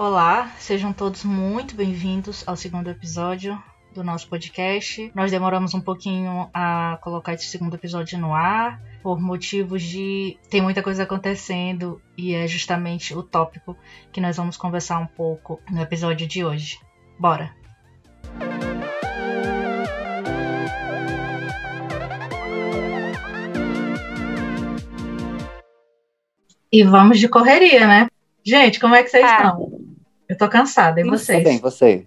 Olá, sejam todos muito bem-vindos ao segundo episódio do nosso podcast. Nós demoramos um pouquinho a colocar esse segundo episódio no ar, por motivos de tem muita coisa acontecendo e é justamente o tópico que nós vamos conversar um pouco no episódio de hoje. Bora! E vamos de correria, né? Gente, como é que vocês ah. estão? Eu tô cansada, e vocês? Tô bem, você?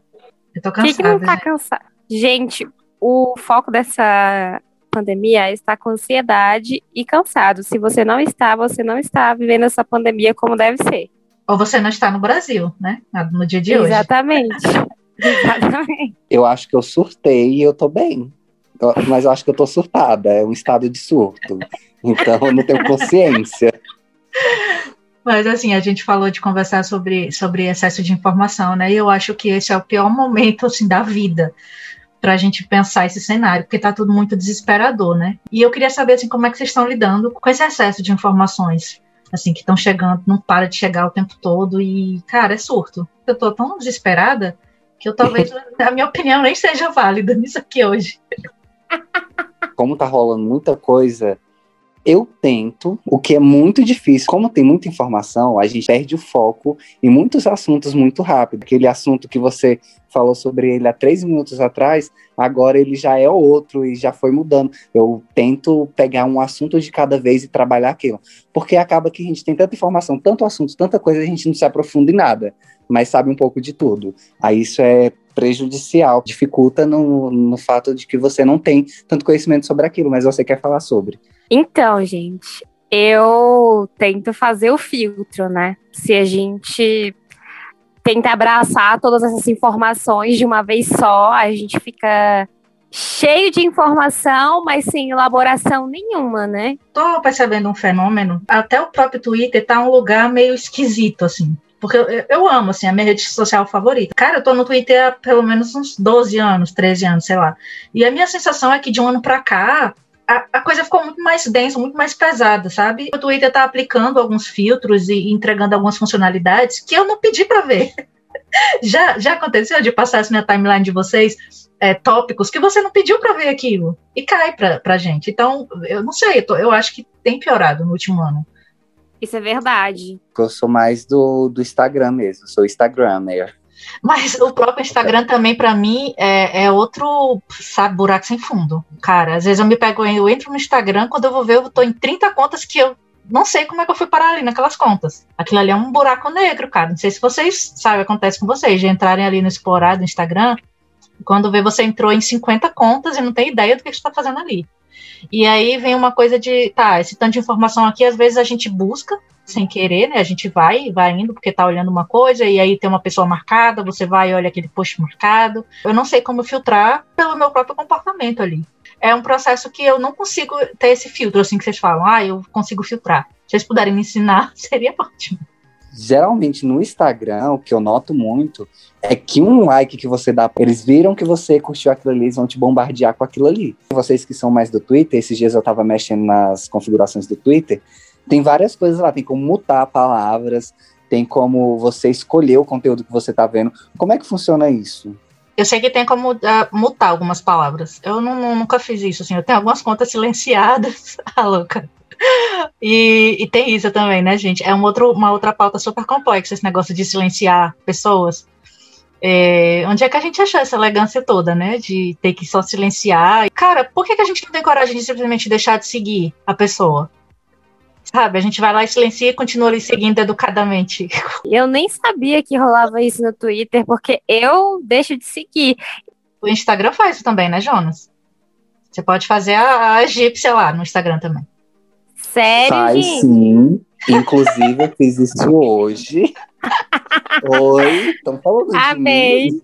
Eu tô cansada. Quem que não tá cansada? Gente, o foco dessa pandemia é estar com ansiedade e cansado. Se você não está, você não está vivendo essa pandemia como deve ser. Ou você não está no Brasil, né? No dia de hoje. Exatamente. Exatamente. Eu acho que eu surtei e eu tô bem. Mas eu acho que eu tô surtada. É um estado de surto. Então eu não tenho consciência. Mas assim, a gente falou de conversar sobre, sobre excesso de informação, né? E eu acho que esse é o pior momento assim da vida para a gente pensar esse cenário, porque está tudo muito desesperador, né? E eu queria saber assim como é que vocês estão lidando com esse excesso de informações, assim que estão chegando, não para de chegar o tempo todo e cara, é surto. Eu tô tão desesperada que eu talvez a minha opinião nem seja válida nisso aqui hoje. Como tá rolando muita coisa, eu tento, o que é muito difícil. Como tem muita informação, a gente perde o foco em muitos assuntos muito rápido. Aquele assunto que você falou sobre ele há três minutos atrás, agora ele já é outro e já foi mudando. Eu tento pegar um assunto de cada vez e trabalhar aquilo. Porque acaba que a gente tem tanta informação, tanto assunto, tanta coisa, a gente não se aprofunda em nada, mas sabe um pouco de tudo. Aí isso é prejudicial, dificulta no, no fato de que você não tem tanto conhecimento sobre aquilo, mas você quer falar sobre. Então, gente, eu tento fazer o filtro, né? Se a gente tenta abraçar todas essas informações de uma vez só, a gente fica cheio de informação, mas sem elaboração nenhuma, né? Tô percebendo um fenômeno. Até o próprio Twitter tá um lugar meio esquisito, assim. Porque eu, eu, amo, assim, a minha rede social favorita. Cara, eu tô no Twitter há pelo menos uns 12 anos, 13 anos, sei lá. E a minha sensação é que de um ano pra cá, a, a, coisa ficou muito mais densa, muito mais pesada, sabe? O Twitter está aplicando alguns filtros e entregando algumas funcionalidades que eu não pedi para ver. já, já aconteceu de passar essa minha timeline de vocês é, tópicos que você não pediu para ver aquilo e cai pra, pra gente. Então, eu não sei, eu, tô, eu acho que tem piorado no último ano. Isso é verdade. Eu sou mais do, do Instagram mesmo, sou Instagrammer. Mas o próprio Instagram também, para mim, é, é, outro, sabe, buraco sem fundo. Cara, às vezes eu me pego, eu entro no Instagram, quando eu vou ver, eu tô em 30 contas que eu não sei como é que eu fui parar ali naquelas contas. Aquilo ali é um buraco negro, cara. Não sei se vocês sabem, acontece com vocês, de entrarem ali no explorar do Instagram, quando vê você entrou em 50 contas e não tem ideia do que você está fazendo ali. E aí vem uma coisa de, tá, esse tanto de informação aqui, às vezes a gente busca sem querer, né? A gente vai, vai indo porque tá olhando uma coisa e aí tem uma pessoa marcada, você vai e olha aquele post marcado. Eu não sei como filtrar pelo meu próprio comportamento ali. É um processo que eu não consigo ter esse filtro, assim que vocês falam, ah, eu consigo filtrar. Se vocês puderem me ensinar, seria ótimo geralmente no Instagram, o que eu noto muito é que um like que você dá, eles viram que você curtiu aquilo ali, eles vão te bombardear com aquilo ali. Vocês que são mais do Twitter, esses dias eu tava mexendo nas configurações do Twitter, tem várias coisas lá, tem como mutar palavras, tem como você escolher o conteúdo que você tá vendo. Como é que funciona isso? Eu sei que tem como uh, mutar algumas palavras. Eu não, nunca fiz isso, assim. Eu tenho algumas contas silenciadas. ah, louca. E, e, tem isso também, né, gente? É um outro, uma outra pauta super complexa, esse negócio de silenciar pessoas. É, onde é que a gente achou essa elegância toda, né? De ter que só silenciar. Cara, por que, que a gente não tem coragem de simplesmente deixar de seguir a pessoa? Sabe, a gente vai lá e silencia e continua ali seguindo educadamente. Eu nem sabia que rolava isso no Twitter, porque eu deixo de seguir. O Instagram faz isso também, né, Jonas? Você pode fazer a, a egípcia lá no Instagram também. Sério? Faz sim. Inclusive, eu fiz isso hoje. Oi, estão falando Amei. de mim.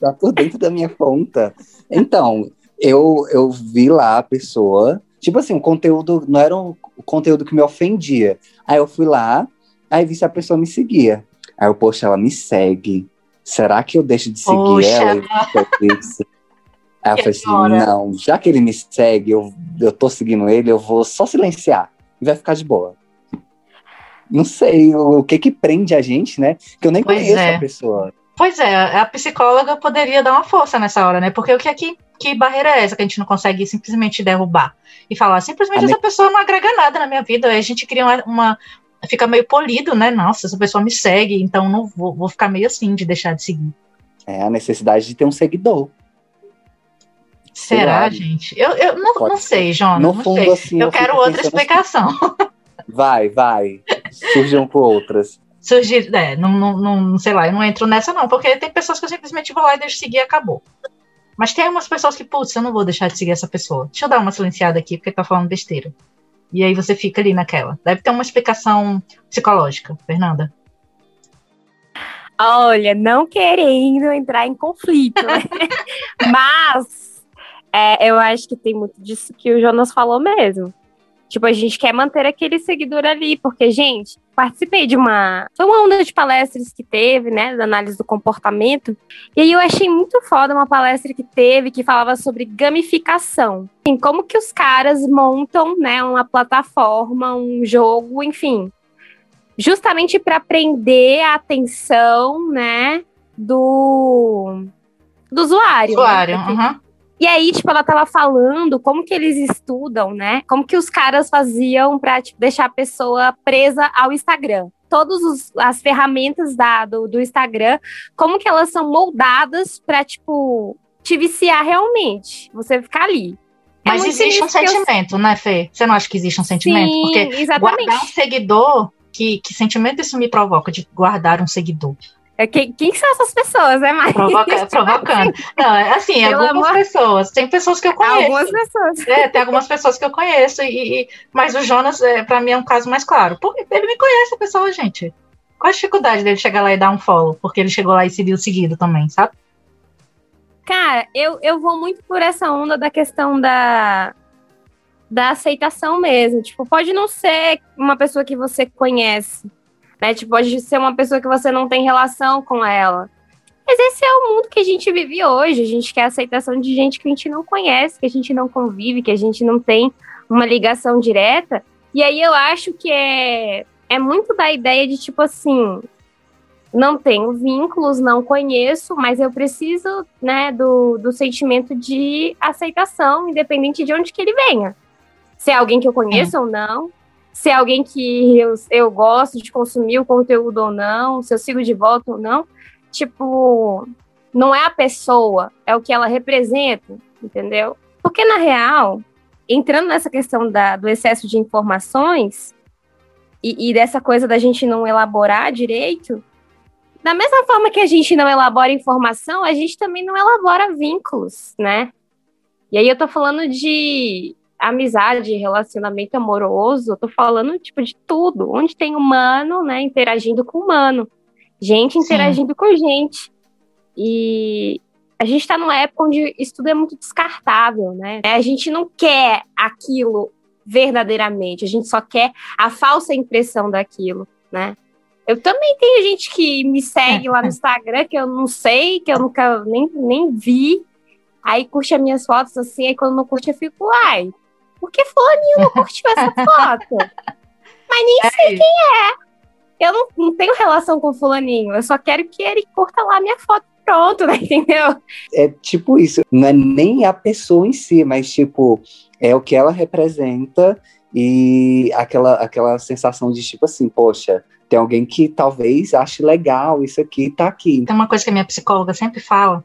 Tá por dentro da minha conta. Então, eu, eu vi lá a pessoa. Tipo assim, o conteúdo não era o conteúdo que me ofendia. Aí eu fui lá, aí vi se a pessoa me seguia. Aí eu, poxa, ela me segue. Será que eu deixo de seguir poxa. ela? Aí eu falei assim, não, já que ele me segue, eu, eu tô seguindo ele, eu vou só silenciar e vai ficar de boa. Não sei o, que que prende a gente, né? Que eu nem Pois conheço é. a pessoa. Pois é, a psicóloga poderia dar uma força nessa hora, né? Porque o que é que, que barreira é essa que a gente não consegue simplesmente derrubar? E falar, simplesmente A me- essa pessoa não agrega nada na minha vida. Aí a gente cria uma, uma- Fica meio polido, né? Nossa, essa pessoa me segue, então não vou, vou ficar meio assim de deixar de seguir. É a necessidade de ter um seguidor. Será, gente? Eu, eu não, Pode não sei, Jonas. No não fundo, sei. assim, eu eu quero outra pensando explicação. Vai, vai. Surgiam com outras. Surgir, é, não, não, não, sei lá, eu não entro nessa, não, porque tem pessoas que eu simplesmente vou lá e deixo seguir e acabou. Mas tem umas pessoas que, putz, eu não vou deixar de seguir essa pessoa. Deixa eu dar uma silenciada aqui, porque tá falando besteira. E aí você fica ali naquela. Deve ter uma explicação psicológica, Fernanda. Olha, não querendo entrar em conflito, né? Mas é, eu acho que tem muito disso que o Jonas falou mesmo. Tipo, a gente quer manter aquele seguidor ali, porque, gente, participei de uma. Foi uma onda de palestras que teve, né? Da análise do comportamento. E aí eu achei muito foda uma palestra que teve que falava sobre gamificação. Assim, como que os caras montam, né, uma plataforma, um jogo, enfim, justamente para prender a atenção, né, do, do usuário. né? Usuário, Porque- aham. E aí, tipo, ela tava falando como que eles estudam, né? Como que os caras faziam pra tipo, deixar a pessoa presa ao Instagram. Todas as ferramentas da, do, do Instagram, como que elas são moldadas pra, tipo, te viciar realmente. Você ficar ali. É Mas existe um que eu- sentimento, né, Fê? Você não acha que existe um sentimento? Sim, Porque exatamente. guardar um seguidor, que, que sentimento isso me provoca de guardar um seguidor? É, Quem, quem são essas pessoas, né, Mari? Provoca, provocando. Não, é assim, Pelo algumas amor- pessoas. Tem pessoas que eu conheço. Algumas pessoas. É, tem algumas pessoas que eu conheço, e, e- mas o Jonas, é, para mim, é um caso mais claro. Porque ele me conhece, a pessoa, gente. Qual a dificuldade dele chegar lá e dar um follow? Porque ele chegou lá e seguiu seguido também, sabe? Cara, eu, eu vou muito por essa onda da questão da, da aceitação mesmo. Tipo, pode não ser uma pessoa que você conhece, né? Tipo, pode ser uma pessoa que você não tem relação com ela. Mas esse é o mundo que a gente vive hoje. A gente quer aceitação de gente que a gente não conhece, que a gente não convive, que a gente não tem uma ligação direta. E aí eu acho que é, é muito da ideia de, tipo assim, não tenho vínculos, não conheço, mas eu preciso, né, do, do sentimento de aceitação, independente de onde que ele venha. Se é alguém que eu conheço ou não, se é alguém que eu, eu gosto de consumir o conteúdo ou não, se eu sigo de volta ou não. Tipo, não é a pessoa, é o que ela representa, entendeu? Porque, na real, entrando nessa questão da, do excesso de informações e, e dessa coisa da gente não elaborar direito, da mesma forma que a gente não elabora informação, a gente também não elabora vínculos, né? E aí eu tô falando de amizade, relacionamento amoroso, eu tô falando, tipo, de tudo. Onde tem humano, né, interagindo com humano. Gente Sim. interagindo com gente. E a gente tá numa época onde isso tudo é muito descartável, né? A gente não quer aquilo verdadeiramente, a gente só quer a falsa impressão daquilo, né? Eu também tenho gente que me segue lá no Instagram que eu não sei, que eu nunca nem, nem vi. Aí curte as minhas fotos assim, aí quando não curte eu fico, ai, por que fulaninho não curtiu essa foto? Mas nem sei quem é. Eu não, não tenho relação com fulaninho, eu só quero que ele curta lá a minha foto pronto, né? Entendeu? É tipo isso, não é nem a pessoa em si, mas tipo, é o que ela representa e aquela, aquela sensação de tipo assim, poxa, tem alguém que talvez ache legal isso aqui, tá aqui. Tem uma coisa que a minha psicóloga sempre fala,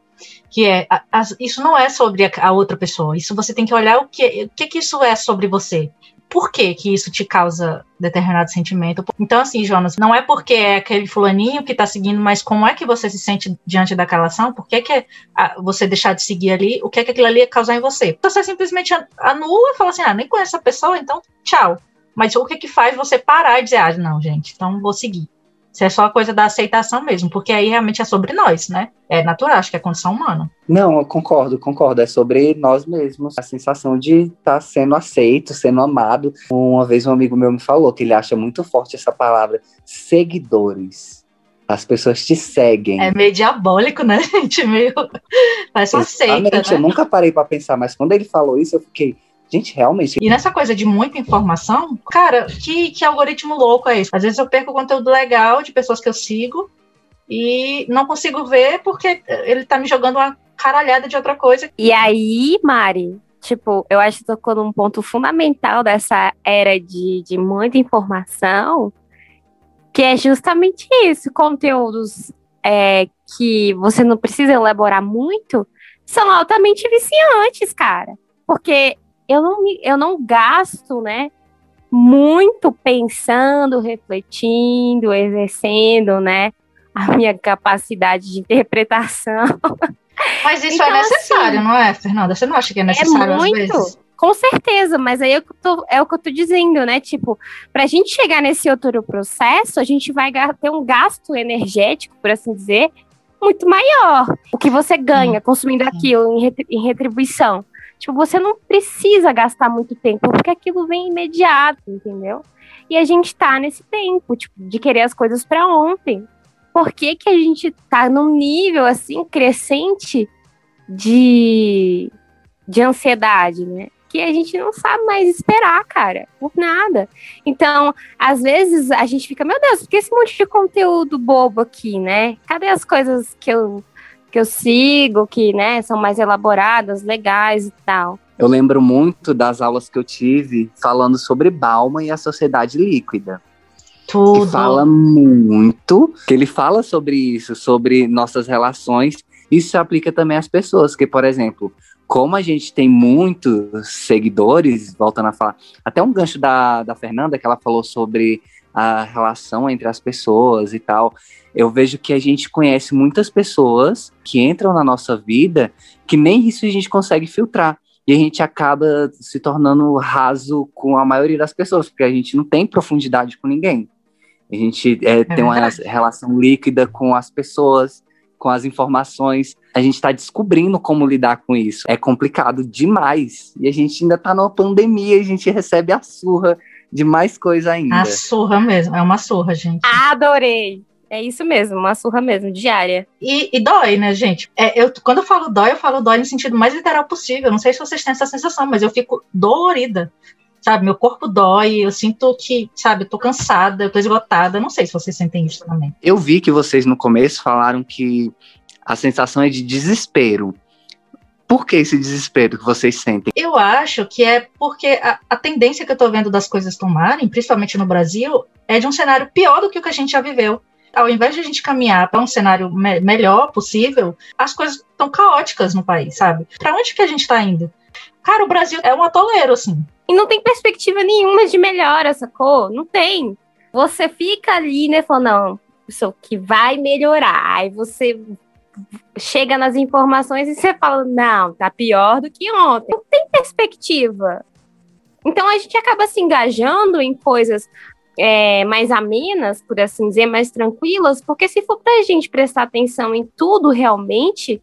que é, a- as- isso não é sobre a, a outra pessoa, isso você tem que olhar o que, o que que isso é sobre você. Por que que isso te causa determinado sentimento? Então, assim, Jonas, não é porque é aquele fulaninho que tá seguindo, mas como é que você se sente diante daquela ação? Por que que você deixar de seguir ali? O que é que aquilo ali ia causar em você? Então, você simplesmente an- anula e fala assim, ah, nem conheço essa pessoa, então tchau. Mas o que que faz você parar e dizer, ah, não, gente, então vou seguir. Isso é só a coisa da aceitação mesmo, porque aí realmente é sobre nós, né? É natural, acho que é condição humana. Não, eu concordo, concordo. É sobre nós mesmos. A sensação de estar sendo aceito, sendo amado. Uma vez um amigo meu me falou que ele acha muito forte essa palavra, seguidores. As pessoas te seguem. É meio diabólico, né, gente? Meio. Parece uma seita, Exatamente, eu né? nunca parei para pensar, mas quando ele falou isso, eu fiquei, Gente, realmente. E nessa coisa de muita informação, cara, que, que algoritmo louco é esse? Às vezes eu perco conteúdo legal de pessoas que eu sigo e não consigo ver porque ele tá me jogando uma caralhada de outra coisa. E aí, Mari, tipo, eu acho que tocou num ponto fundamental dessa era de, de muita informação, que é justamente isso, conteúdos é, que você não precisa elaborar muito, são altamente viciantes, cara. Porque eu não, eu não gasto, né, muito pensando, refletindo, exercendo, né, a minha capacidade de interpretação. Mas isso é então, é necessário, assim, não é, Fernanda? Você não acha que é, é necessário é muito, às vezes? Com certeza, mas aí é o, que eu tô, é o que eu tô dizendo, né? Tipo, pra gente chegar nesse outro processo, a gente vai ter um gasto energético, por assim dizer, muito maior. O que você ganha consumindo aquilo em retribuição. Tipo, você não precisa gastar muito tempo, porque aquilo vem imediato, entendeu? E a gente tá nesse tempo, tipo, de querer as coisas para ontem. Por que, que a gente tá num nível, assim, crescente de, de ansiedade, né? Que a gente não sabe mais esperar, cara, por nada. Então, às vezes a gente fica, meu Deus, por que esse monte de conteúdo bobo aqui, né? Cadê as coisas que eu que eu sigo, que né, são mais elaboradas, legais e tal. Eu lembro muito das aulas que eu tive falando sobre Bauman e a sociedade líquida. Tudo. Que fala muito, que ele fala sobre isso, sobre nossas relações. Isso se aplica também às pessoas, que, por exemplo, como a gente tem muitos seguidores, voltando a falar, até um gancho da, da Fernanda, que ela falou sobre a relação entre as pessoas e tal eu vejo que a gente conhece muitas pessoas que entram na nossa vida que nem isso a gente consegue filtrar. E a gente acaba se tornando raso com a maioria das pessoas, porque a gente não tem profundidade com ninguém. A gente é, é tem uma relação líquida com as pessoas, com as informações. A gente está descobrindo como lidar com isso. É complicado demais. E a gente ainda está numa pandemia, a gente recebe a surra de mais coisa ainda. A surra mesmo, é uma surra, gente. Adorei! É isso mesmo, uma surra mesmo, diária. E, e dói, né, gente? É, eu, quando eu falo dói, eu falo dói no sentido mais literal possível. Não sei se vocês têm essa sensação, mas eu fico dolorida. Sabe, meu corpo dói, eu sinto que, sabe, eu tô cansada, eu tô esgotada. Não sei se vocês sentem isso também. Eu vi que vocês no começo falaram que a sensação é de desespero. Por que esse desespero que vocês sentem? Eu acho que é porque a, a tendência que eu tô vendo das coisas tomarem, principalmente no Brasil, é de um cenário pior do que o que a gente já viveu ao invés de a gente caminhar para um cenário me melhor possível, as coisas estão caóticas no país, sabe? Para onde que a gente está indo? Cara, o Brasil é um atoleiro, assim. E não tem perspectiva nenhuma de melhora, sacou? Não tem. Você fica ali, né, falando, não, isso que vai melhorar. Aí você chega nas informações e você fala, não, tá pior do que ontem. Não tem perspectiva. Então a gente acaba se engajando em coisas é, mais amenas, por assim dizer, mais tranquilas, porque se for para a gente prestar atenção em tudo realmente,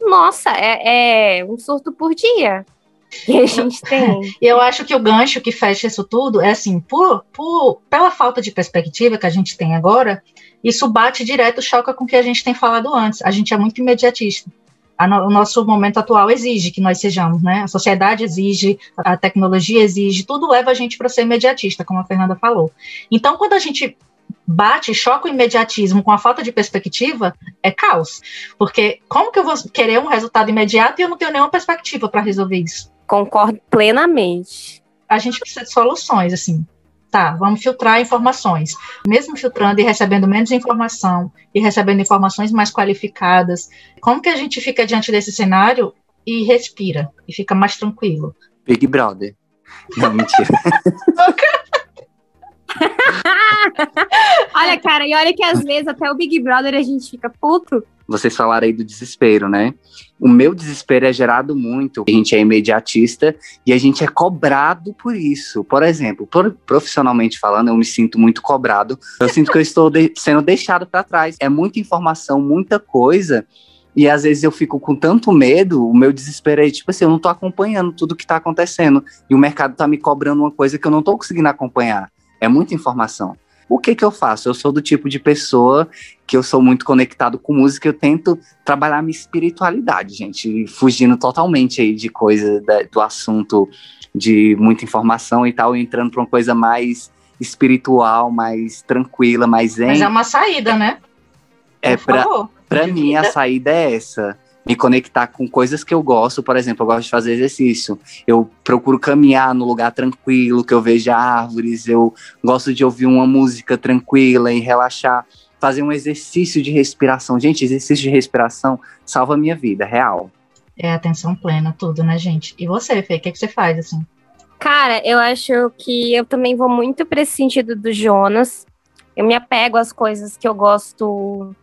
nossa, é, é um surto por dia que a gente tem. Eu acho que o gancho que fecha isso tudo é assim, por, por, pela falta de perspectiva que a gente tem agora, isso bate direto, choca com o que a gente tem falado antes. A gente é muito imediatista no, o nosso momento atual exige que nós sejamos, né? A sociedade exige, a tecnologia exige, tudo leva a gente para ser imediatista, como a Fernanda falou. Então, quando a gente bate, choca o imediatismo com a falta de perspectiva, é caos. Porque como que eu vou querer um resultado imediato e eu não tenho nenhuma perspectiva para resolver isso? Concordo plenamente. A gente precisa de soluções, assim tá, vamos filtrar informações. Mesmo filtrando e recebendo menos informação e recebendo informações mais qualificadas, como que a gente fica diante desse cenário e respira e fica mais tranquilo? Big Brother. Não, mentira. olha, cara, e olha que às vezes até o Big Brother a gente fica puto vocês falaram aí do desespero, né? O meu desespero é gerado muito. A gente é imediatista e a gente é cobrado por isso. Por exemplo, profissionalmente falando, eu me sinto muito cobrado. Eu sinto que eu estou de sendo deixado para trás. É muita informação, muita coisa. E às vezes eu fico com tanto medo, o meu desespero é tipo assim, eu não estou acompanhando tudo que está acontecendo. E o mercado está me cobrando uma coisa que eu não estou conseguindo acompanhar. É muita informação. O que que eu faço? Eu sou do tipo de pessoa que eu sou muito conectado com música, eu tento trabalhar minha espiritualidade, gente, fugindo totalmente aí de coisa da, do assunto de muita informação e tal, entrando para uma coisa mais espiritual, mais tranquila, mais zen. Mas é uma saída, né? É para para mim a saída é essa me conectar com coisas que eu gosto. Por exemplo, eu gosto de fazer exercício. Eu procuro caminhar no lugar tranquilo, que eu veja árvores. Eu gosto de ouvir uma música tranquila e relaxar. Fazer um exercício de respiração. Gente, exercício de respiração salva a minha vida, real. É atenção plena, tudo, né, gente? E você, Fê, o que, que você faz, assim? Cara, eu acho que eu também vou muito para esse sentido do Jonas. Eu me apego às coisas que eu gosto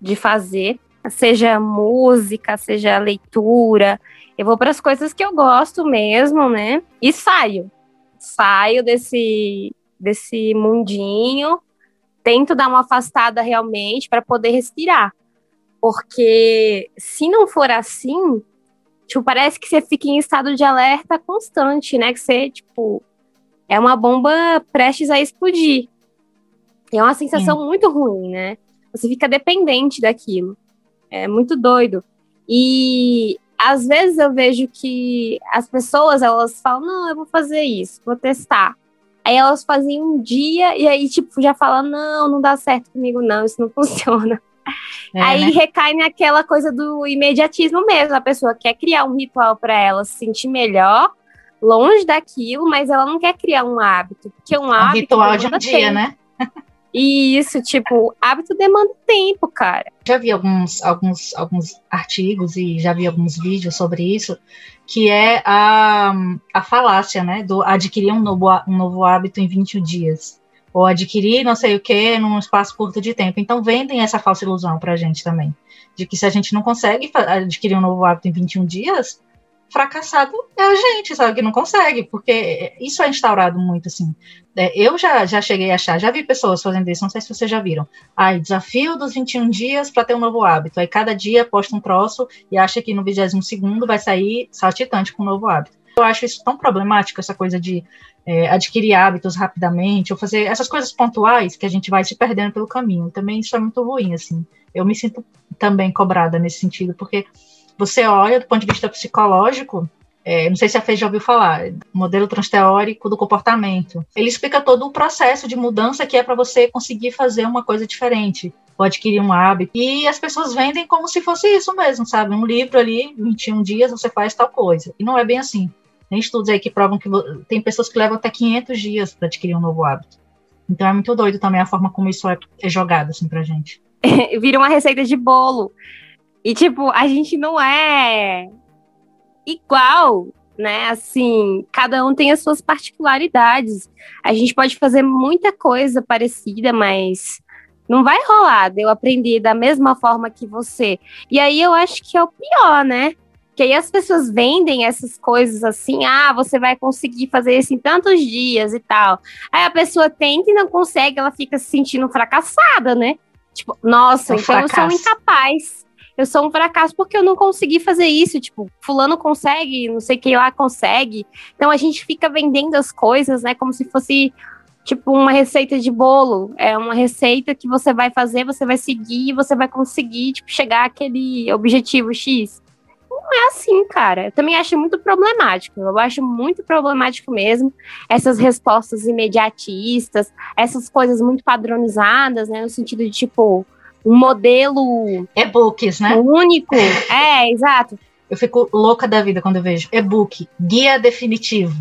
de fazer seja música, seja leitura. Eu vou para as coisas que eu gosto mesmo, né? E saio. Saio desse, desse mundinho, tento dar uma afastada realmente para poder respirar. Porque se não for assim, tipo, parece que você fica em estado de alerta constante, né? Que você, tipo, é uma bomba prestes a explodir. é uma sensação muito ruim, né? Você fica dependente daquilo. É muito doido. E às vezes eu vejo que as pessoas elas falam: não, eu vou fazer isso, vou testar. Aí elas fazem um dia e aí, tipo, já falam: não, não dá certo comigo, não, isso não funciona. É, aí né? recai naquela coisa do imediatismo mesmo. A pessoa quer criar um ritual para ela se sentir melhor, longe daquilo, mas ela não quer criar um hábito. Porque um, um hábito. ritual de um dia, né? E isso, tipo, hábito demanda tempo, cara. Já vi alguns, alguns, alguns artigos e já vi alguns vídeos sobre isso, que é a, a falácia, né? Do adquirir um novo, um novo hábito em 21 dias. Ou adquirir não sei o que num espaço curto de tempo. Então vendem essa falsa ilusão pra gente também. De que se a gente não consegue adquirir um novo hábito em 21 dias, fracassado é a gente, sabe, que não consegue, porque isso é instaurado muito, assim. É, eu já, já cheguei a achar, já vi pessoas fazendo isso, não sei se vocês já viram. Ai, desafio dos 21 dias para ter um novo hábito. Aí cada dia posta um troço e acha que no 22 segundo vai sair saltitante com um novo hábito. Eu acho isso tão problemático, essa coisa de é, adquirir hábitos rapidamente, ou fazer essas coisas pontuais que a gente vai se perdendo pelo caminho. Também isso é muito ruim, assim. Eu me sinto também cobrada nesse sentido, porque você olha do ponto de vista psicológico, é, não sei se a Fê já ouviu falar, modelo transteórico do comportamento. Ele explica todo o processo de mudança que é para você conseguir fazer uma coisa diferente, ou adquirir um hábito. E as pessoas vendem como se fosse isso mesmo, sabe? Um livro ali, 21 dias, você faz tal coisa. E não é bem assim. Tem estudos aí que provam que tem pessoas que levam até 500 dias para adquirir um novo hábito. Então é muito doido também a forma como isso é, jogado assim pra gente. Vira uma receita de bolo. E, tipo, a gente não é igual, né? Assim, cada um tem as suas particularidades. A gente pode fazer muita coisa parecida, mas não vai rolar de eu aprender da mesma forma que você. E aí eu acho que é o pior, né? Que aí as pessoas vendem essas coisas assim, ah, você vai conseguir fazer isso em tantos dias e tal. Aí a pessoa tenta e não consegue, ela fica se sentindo fracassada, né? Tipo, nossa, é um então fracasso. eu sou incapaz eu sou um fracasso porque eu não consegui fazer isso. Tipo, fulano consegue, não sei quem lá consegue. Então a gente fica vendendo as coisas, né, como se fosse tipo uma receita de bolo. É uma receita que você vai fazer, você vai seguir, você vai conseguir tipo, chegar àquele objetivo X. Não é assim, cara. Eu também acho muito problemático. Eu acho muito problemático mesmo essas respostas imediatistas, essas coisas muito padronizadas, né? No sentido de tipo, um modelo. E-books, né? Único. É, exato. Eu fico louca da vida quando eu vejo e-book, guia definitivo.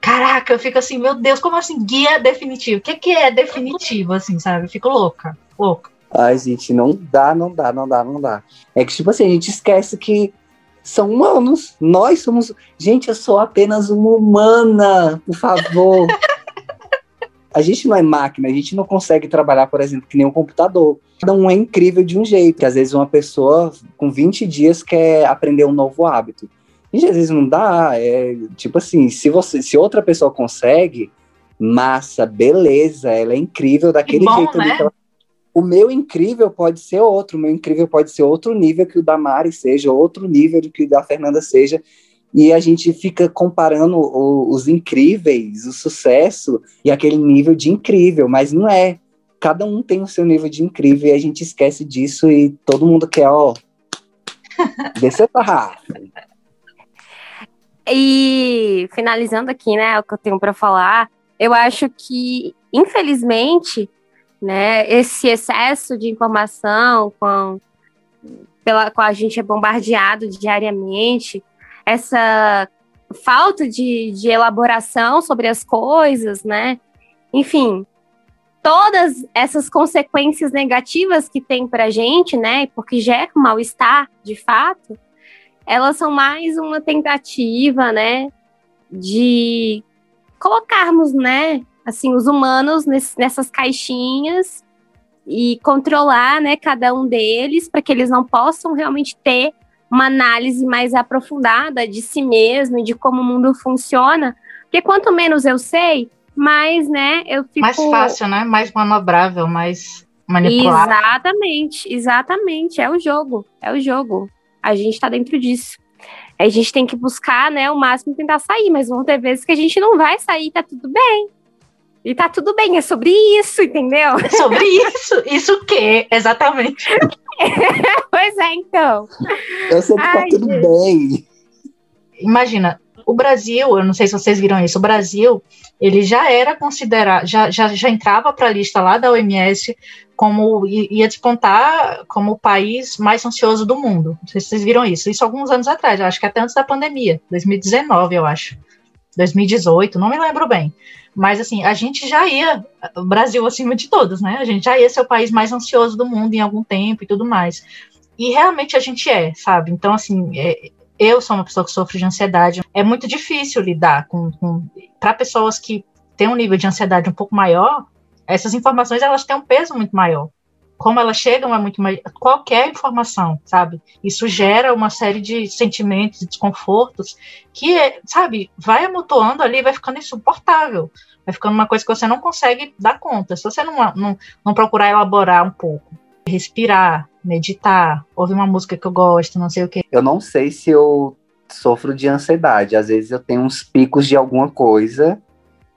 Caraca, eu fico assim, meu Deus, como assim guia definitivo? O que, que é definitivo, assim, sabe? Eu fico louca, louca. Ai, gente, não dá, não dá, não dá, não dá. É que, tipo assim, a gente esquece que são humanos. Nós somos. Gente, eu sou apenas uma humana, por favor. a gente não é máquina, a gente não consegue trabalhar, por exemplo, que nem um computador. Cada um é incrível de um jeito. Que às vezes uma pessoa com 20 dias quer aprender um novo hábito. E às vezes não dá. É tipo assim, se você, se outra pessoa consegue, massa, beleza, ela é incrível daquele bom, jeito. Né? Ela... O meu incrível pode ser outro, o meu incrível pode ser outro nível que o da Mari seja, outro nível do que o da Fernanda seja. E a gente fica comparando o, os incríveis, o sucesso e aquele nível de incrível, mas não é. Cada um tem o seu nível de incrível e a gente esquece disso e todo mundo quer, ó, descer pra Rafa. E finalizando aqui, né, o que eu tenho para falar, eu acho que, infelizmente, né, esse excesso de informação com, pela qual a gente é bombardeado diariamente, essa falta de, de elaboração sobre as coisas, né? Enfim, todas essas consequências negativas que tem para a gente, né? Porque gera um mal-estar, de fato, elas são mais uma tentativa, né? De colocarmos, né? Assim, os humanos nesse, nessas caixinhas e controlar, né? Cada um deles para que eles não possam realmente ter uma análise mais aprofundada de si mesmo e de como o mundo funciona. Porque quanto menos eu sei, mais, né, eu fico... Mais fácil, né? Mais manobrável, mais manipulável. Exatamente, exatamente. É o jogo, é o jogo. A gente tá dentro disso. A gente tem que buscar, né, o máximo tentar sair, mas vão ter vezes que a gente não vai sair, tá tudo bem. E tá tudo bem, é sobre isso, entendeu? É sobre isso. Isso o quê? Exatamente. pois é, então. Eu sei que tá Ai, tá tudo gente. bem. Imagina, o Brasil, eu não sei se vocês viram isso, o Brasil, ele já era considerado, já, já, já entrava para a lista lá da OMS como ia despontar como o país mais ansioso do mundo. Não sei se vocês viram isso. Isso alguns anos atrás, acho que até antes da pandemia, 2019, eu acho. 2018, não me lembro bem. Mas assim, a gente já ia, o Brasil acima de todos, né? A gente já ia ser o país mais ansioso do mundo em algum tempo e tudo mais. E realmente a gente é, sabe? Então, assim, é, eu sou uma pessoa que sofre de ansiedade. É muito difícil lidar com. com para pessoas que têm um nível de ansiedade um pouco maior, essas informações elas têm um peso muito maior como elas chegam é muito mais. Qualquer informação, sabe? Isso gera uma série de sentimentos desconfortos que, sabe, vai amontoando ali vai ficando insuportável. Vai ficando uma coisa que você não consegue dar conta. Se você não, não, não procurar elaborar um pouco, respirar, meditar, ouvir uma música que eu gosto, não sei o quê. Eu não sei se eu sofro de ansiedade. Às vezes eu tenho uns picos de alguma coisa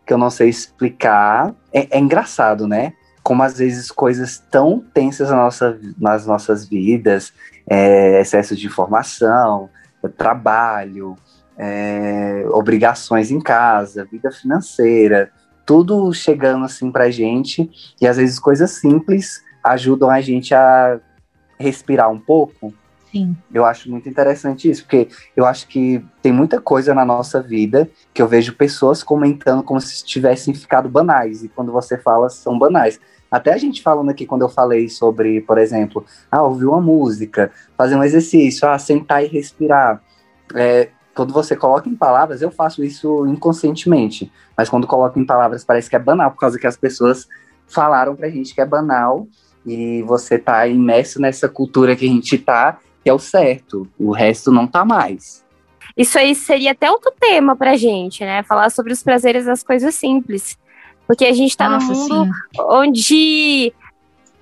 que eu não sei explicar. É, é engraçado, né? Como às vezes coisas tão tensas na nossa, nas nossas vidas, é, excesso de informação, trabalho, é, obrigações em casa, vida financeira, tudo chegando assim pra gente, e às vezes coisas simples ajudam a gente a respirar um pouco. Sim. Eu acho muito interessante isso, porque eu acho que tem muita coisa na nossa vida que eu vejo pessoas comentando como se tivessem ficado banais, e quando você fala, são banais. Até a gente falando aqui quando eu falei sobre, por exemplo, ah, ouvir uma música, fazer um exercício, ah, sentar e respirar. É, quando você coloca em palavras, eu faço isso inconscientemente, mas quando coloco em palavras parece que é banal, por causa que as pessoas falaram pra gente que é banal e você tá imerso nessa cultura que a gente tá, que é o certo, o resto não tá mais. Isso aí seria até outro tema pra gente, né? Falar sobre os prazeres das coisas simples. Porque a gente tá Nossa, num mundo sim. onde,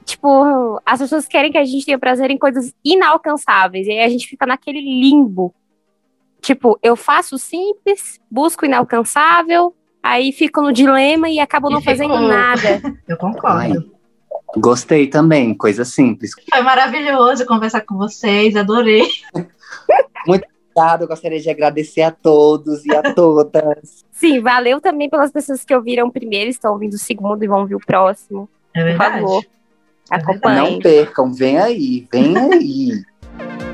tipo, as pessoas querem que a gente tenha prazer em coisas inalcançáveis. E aí a gente fica naquele limbo. Tipo, eu faço simples, busco inalcançável, aí fico no dilema e acabo não fazendo nada. Eu concordo. Gostei também, coisa simples. Foi maravilhoso conversar com vocês, adorei. Muito obrigado, eu gostaria de agradecer a todos e a todas. Sim, valeu também pelas pessoas que ouviram o primeiro, estão ouvindo o segundo e vão ouvir o próximo. É verdade. Por favor, é acompanhem. Não percam, vem aí, vem aí.